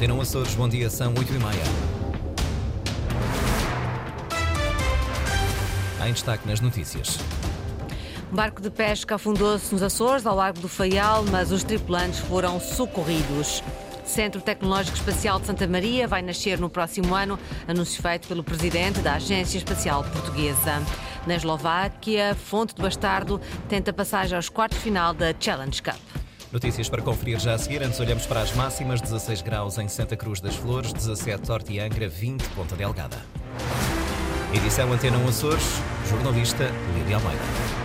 Antena Açores, bom dia, são 8 e meia. Em destaque nas notícias. Um barco de pesca afundou-se nos Açores, ao largo do Faial, mas os tripulantes foram socorridos. Centro Tecnológico Espacial de Santa Maria vai nascer no próximo ano, anúncio feito pelo presidente da Agência Espacial Portuguesa. Na Eslováquia, Fonte do Bastardo tenta passagem aos quartos final da Challenge Cup. Notícias para conferir já a seguir. Antes olhamos para as máximas: 16 graus em Santa Cruz das Flores, 17 Horta e Angra, 20 Ponta Delgada. Edição Antena 1 Açores, jornalista Lídia Almeida.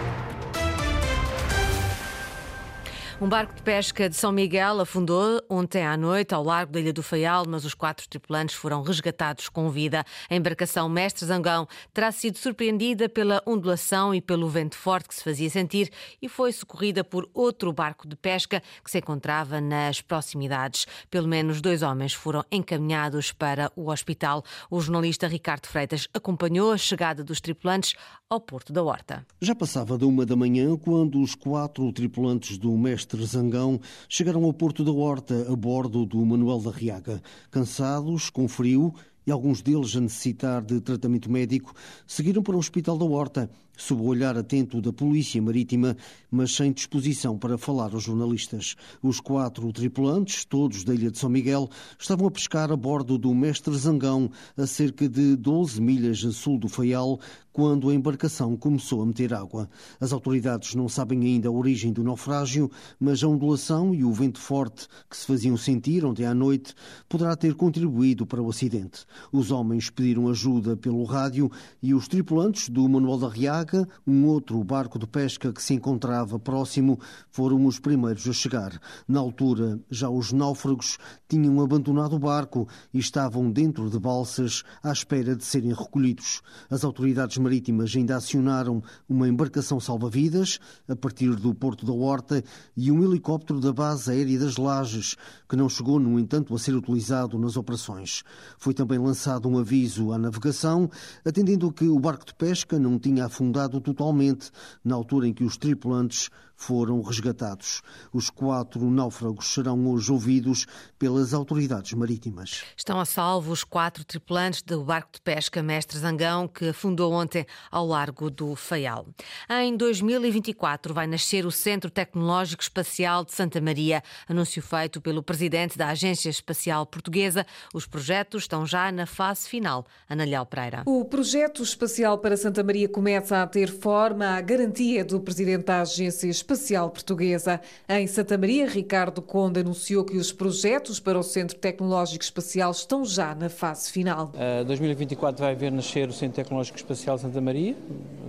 Um barco de pesca de São Miguel afundou ontem à noite ao largo da Ilha do Faial, mas os quatro tripulantes foram resgatados com vida. A embarcação Mestre Zangão terá sido surpreendida pela ondulação e pelo vento forte que se fazia sentir e foi socorrida por outro barco de pesca que se encontrava nas proximidades. Pelo menos dois homens foram encaminhados para o hospital. O jornalista Ricardo Freitas acompanhou a chegada dos tripulantes ao Porto da Horta. Já passava de uma da manhã quando os quatro tripulantes do Mestre Mestre Zangão chegaram ao Porto da Horta a bordo do Manuel da Riaga. Cansados, com frio e alguns deles a necessitar de tratamento médico, seguiram para o Hospital da Horta, sob o olhar atento da Polícia Marítima, mas sem disposição para falar aos jornalistas. Os quatro tripulantes, todos da Ilha de São Miguel, estavam a pescar a bordo do Mestre Zangão, a cerca de 12 milhas a sul do Faial, quando a embarcação começou a meter água. As autoridades não sabem ainda a origem do naufrágio, mas a ondulação e o vento forte que se faziam sentir ontem à noite poderá ter contribuído para o acidente. Os homens pediram ajuda pelo rádio e os tripulantes do Manuel da Riaga, um outro barco de pesca que se encontrava próximo, foram os primeiros a chegar. Na altura, já os náufragos tinham abandonado o barco e estavam dentro de balsas à espera de serem recolhidos. As autoridades marítimas ainda acionaram uma embarcação salva-vidas a partir do Porto da Horta e um helicóptero da Base Aérea das Lajes, que não chegou, no entanto, a ser utilizado nas operações. Foi também lançado um aviso à navegação, atendendo que o barco de pesca não tinha afundado totalmente na altura em que os tripulantes foram resgatados. Os quatro náufragos serão hoje ouvidos pelas autoridades marítimas. Estão a salvo os quatro tripulantes do barco de pesca Mestre Zangão, que afundou ontem ao largo do Faial. Em 2024 vai nascer o Centro Tecnológico Espacial de Santa Maria, anúncio feito pelo presidente da Agência Espacial Portuguesa. Os projetos estão já na fase final. Analial Pereira. O projeto espacial para Santa Maria começa a ter forma à garantia do presidente da Agência Espacial Espacial Portuguesa. Em Santa Maria, Ricardo Conde anunciou que os projetos para o Centro Tecnológico Espacial estão já na fase final. Uh, 2024 vai ver nascer o Centro Tecnológico Espacial Santa Maria.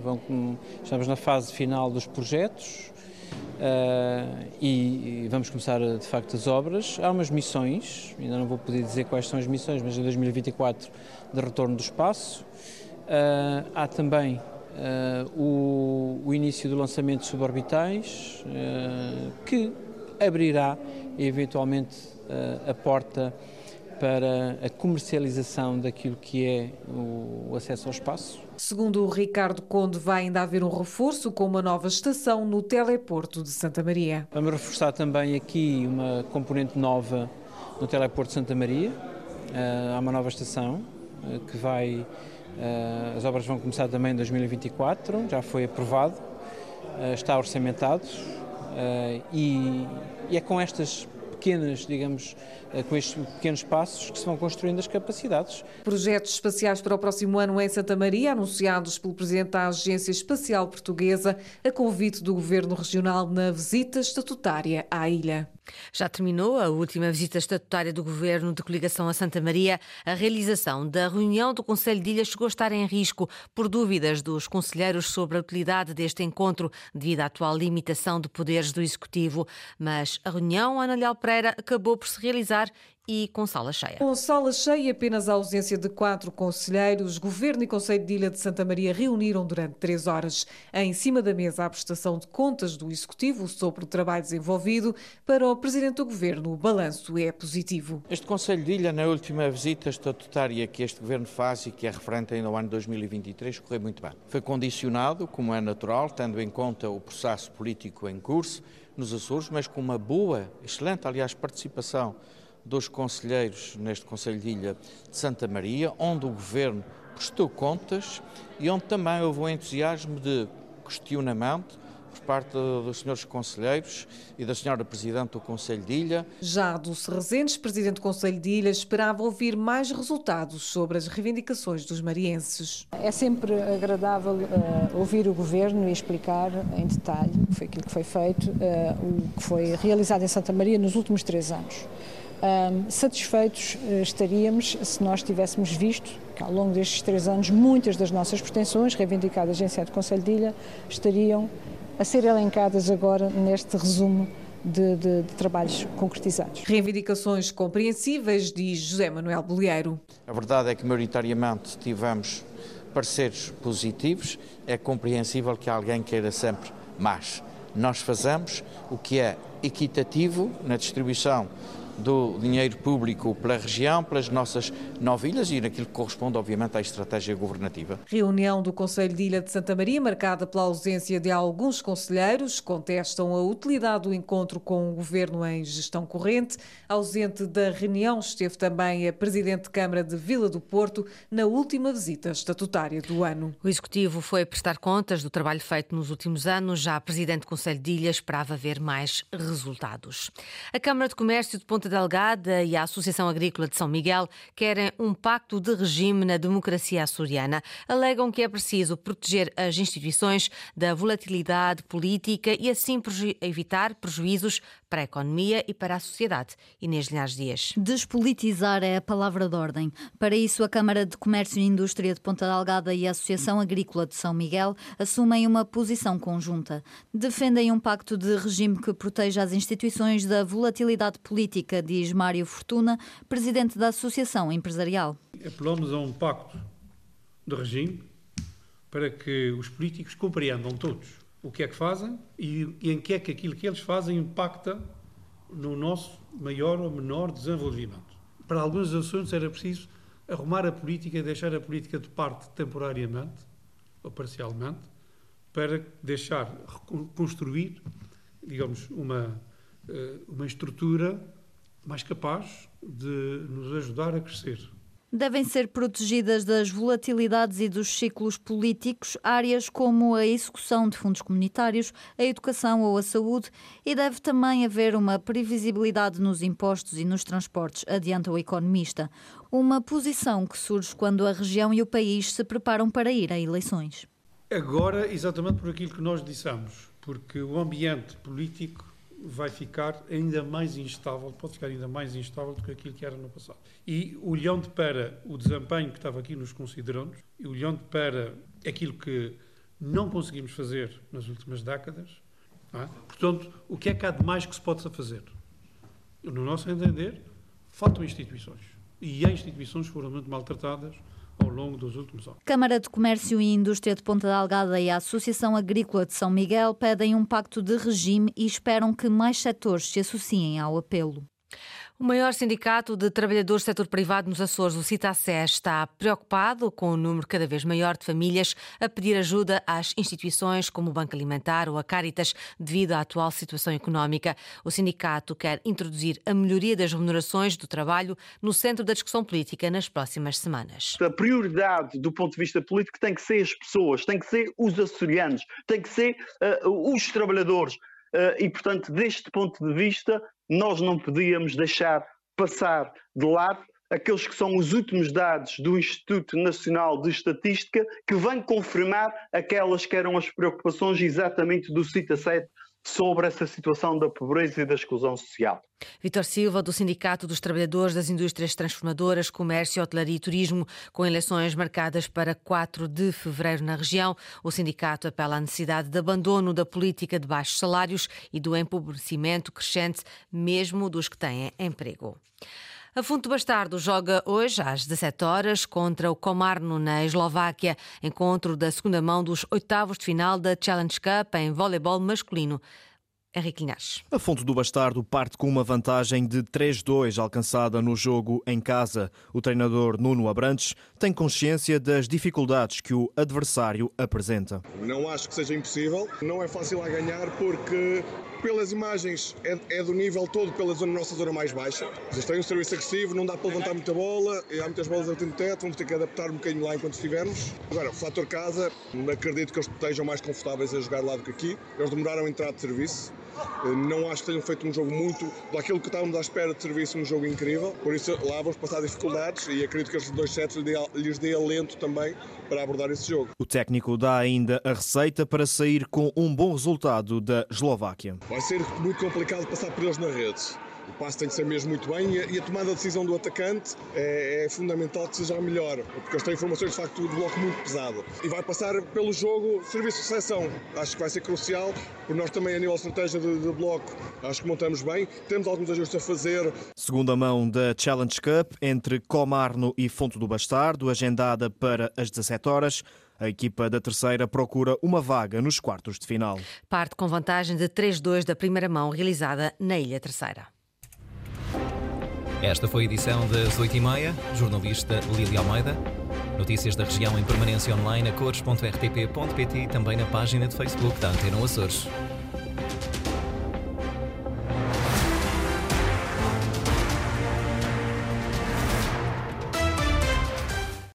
Vão, estamos na fase final dos projetos. Uh, e, e, vamos começar de facto as obras. Há umas missões, ainda não vou poder dizer quais são as missões, mas em 2024 de retorno do espaço. Uh, há também o, o, início do lançamento de suborbitais, uh, que abrirá eventualmente uh, a porta para a comercialização daquilo que é o, acesso ao espaço. Segundo o Ricardo Conde, vai ainda haver um reforço com uma nova estação no teleporto de Santa Maria. Vamos reforçar também aqui uma componente nova no teleporto de Santa Maria. há uma nova estação que vai eh, as obras vão começar também em 2024, já foi aprovado, eh, está orçamentado eh, e, é com estas pequenas, digamos, com estes pequenos passos que se vão construindo as capacidades. Projetos espaciais para o próximo ano em Santa Maria, anunciados pelo Presidente da Agência Espacial Portuguesa, a convite do Governo Regional na visita estatutária à ilha. Já terminou a última visita estatutária do Governo de coligação a Santa Maria. A realização da reunião do Conselho de Ilha chegou a estar em risco por dúvidas dos conselheiros sobre a utilidade deste encontro devido à atual limitação de poderes do Executivo. Mas a reunião, Ana Leal Pereira, acabou por se realizar e com sala cheia. Com sala cheia, apenas a ausência de quatro conselheiros, Governo e Conselho de Ilha de Santa Maria reuniram durante três horas. Em cima da mesa, a prestação de contas do Executivo sobre o trabalho desenvolvido. Para o Presidente do Governo, o balanço é positivo. Este Conselho de Ilha, na última visita estatutária que este Governo faz e que é referente ainda ao ano 2023, correu muito bem. Foi condicionado, como é natural, tendo em conta o processo político em curso nos Açores, mas com uma boa, excelente, aliás, participação dos conselheiros neste Conselho de Ilha de Santa Maria, onde o Governo prestou contas e onde também houve um entusiasmo de questionamento por parte dos senhores conselheiros e da senhora Presidente do Conselho de Ilha. Já do Rezendes, Presidente do Conselho de Ilha, esperava ouvir mais resultados sobre as reivindicações dos marienses. É sempre agradável uh, ouvir o Governo e explicar em detalhe o que foi aquilo que foi feito, uh, o que foi realizado em Santa Maria nos últimos três anos. Um, satisfeitos uh, estaríamos se nós tivéssemos visto que ao longo destes três anos muitas das nossas pretensões reivindicadas em sede do Conselho de Ilha estariam a ser elencadas agora neste resumo de, de, de, trabalhos concretizados. Reivindicações compreensíveis, diz José Manuel Bolieiro. A verdade é que, maioritariamente, tivemos pareceres positivos. É compreensível que alguém queira sempre mais. Nós fazemos o que é equitativo na distribuição do dinheiro público pela região, pelas nossas novilhas e naquilo que corresponde, obviamente, à estratégia governativa. Reunião do Conselho de Ilha de Santa Maria, marcada pela ausência de alguns conselheiros, contestam a utilidade do encontro com o governo em gestão corrente. Ausente da reunião esteve também a Presidente de Câmara de Vila do Porto na última visita estatutária do ano. O Executivo foi prestar contas do trabalho feito nos últimos anos. Já a Presidente do Conselho de Ilha esperava ver mais resultados. A Câmara de Comércio de Ponta Ponta Delgada e a Associação Agrícola de São Miguel querem um pacto de regime na democracia açoriana. Alegam que é preciso proteger as instituições da volatilidade política e assim evitar prejuízos para a economia e para a sociedade. Inês Linhares Dias. Despolitizar é a palavra de ordem. Para isso, a Câmara de Comércio e Indústria de Ponta Delgada e a Associação Agrícola de São Miguel assumem uma posição conjunta. Defendem um pacto de regime que proteja as instituições da volatilidade política, diz Mário Fortuna, presidente da Associação Empresarial. Apelamos a um pacto de regime para que os políticos compreendam todos o que é que fazem e, e em que é que aquilo que eles fazem impacta no nosso maior ou menor desenvolvimento. Para alguns assuntos era preciso arrumar a política deixar a política de parte temporariamente ou parcialmente para deixar construir, digamos, uma, eh, uma estrutura mais capaz de nos ajudar a crescer devem ser protegidas das volatilidades e dos ciclos políticos áreas como a execução de fundos comunitários, a educação ou a saúde e deve também haver uma previsibilidade nos impostos e nos transportes, adianta o economista. Uma posição que surge quando a região e o país se preparam para ir a eleições. Agora, exatamente por aquilo que nós dissemos, porque o ambiente político vai ficar ainda mais instável, pode ficar ainda mais instável do que aquilo que era no passado. E olhando para o desempenho que estava aqui nos considerandos, e olhando para aquilo que não conseguimos fazer nas últimas décadas, é? portanto, o que é que há de mais que se possa fazer? No nosso entender, faltam instituições. E as instituições foram muito maltratadas ao longo dos últimos anos. Câmara de Comércio e Indústria de Ponta Delgada e a Associação Agrícola de São Miguel pedem um pacto de regime e esperam que mais setores se associem ao apelo. O maior sindicato de trabalhadores do setor privado nos Açores, o CITACE, está preocupado com o número cada vez maior de famílias a pedir ajuda às instituições como o Banco Alimentar ou a Caritas devido à atual situação económica. O sindicato quer introduzir a melhoria das remunerações do trabalho no centro da discussão política nas próximas semanas. A prioridade do ponto de vista político tem que ser as pessoas, tem que ser os açorianos, tem que ser uh, os trabalhadores. Uh, e, portanto, deste ponto de vista, nós não podíamos deixar passar de lado aqueles que são os últimos dados do Instituto Nacional de Estatística, que vêm confirmar aquelas que eram as preocupações exatamente do CITA 7 sobre essa situação da pobreza e da exclusão social. Vitor Silva, do Sindicato dos Trabalhadores das Indústrias Transformadoras, Comércio, Hotelaria e Turismo, com eleições marcadas para 4 de fevereiro na região, o sindicato apela à necessidade de abandono da política de baixos salários e do empobrecimento crescente, mesmo dos que têm emprego. A Funto Bastardo joga hoje às 17 horas contra o Komarno na Eslováquia, encontro da segunda mão dos oitavos de final da Challenge Cup em voleibol masculino. Henrique Linhares. A Fonte do Bastardo parte com uma vantagem de 3-2 alcançada no jogo em casa. O treinador Nuno Abrantes tem consciência das dificuldades que o adversário apresenta. Não acho que seja impossível. Não é fácil a ganhar porque pelas imagens, é, é, do nível todo pela zona, nossa zona mais baixa. Eles têm um serviço agressivo, não dá para levantar muita bola, e há muitas bolas dentro do teto, vamos ter que adaptar um bocadinho lá enquanto estivermos. Agora, o fator casa, acredito que eles estejam mais confortáveis a jogar lá do que aqui. Eles demoraram a entrar de serviço, não acho que tenham feito um jogo muito daquilo que estávamos à espera de serviço, um jogo incrível. Por isso lá vamos passar dificuldades e acredito que estes dois sets lhes dê alento também para abordar esse jogo. O técnico dá ainda a receita para sair com um bom resultado da Eslováquia. Vai ser muito complicado passar por eles na rede. O passe tem que ser mesmo muito bem e a, tomada de decisão do atacante é, é, fundamental que seja a melhor, porque eles têm informações de facto de bloco muito pesado. E vai passar pelo jogo serviço de seleção. Acho que vai ser crucial, porque nós também, a nível de estratégia de, de bloco, acho que montamos bem. Temos alguns ajustes a fazer. Segunda mão da Challenge Cup entre Comarno e Fonte do Bastardo, agendada para as 17 horas. A equipa da terceira procura uma vaga nos quartos de final. Parte com vantagem de 3-2 da primeira mão realizada na Ilha Terceira. Esta foi a edição das 8h30. Jornalista Lília Almeida. Notícias da região em permanência online a cores.rtp.pt e também na página de Facebook da Antena Açores.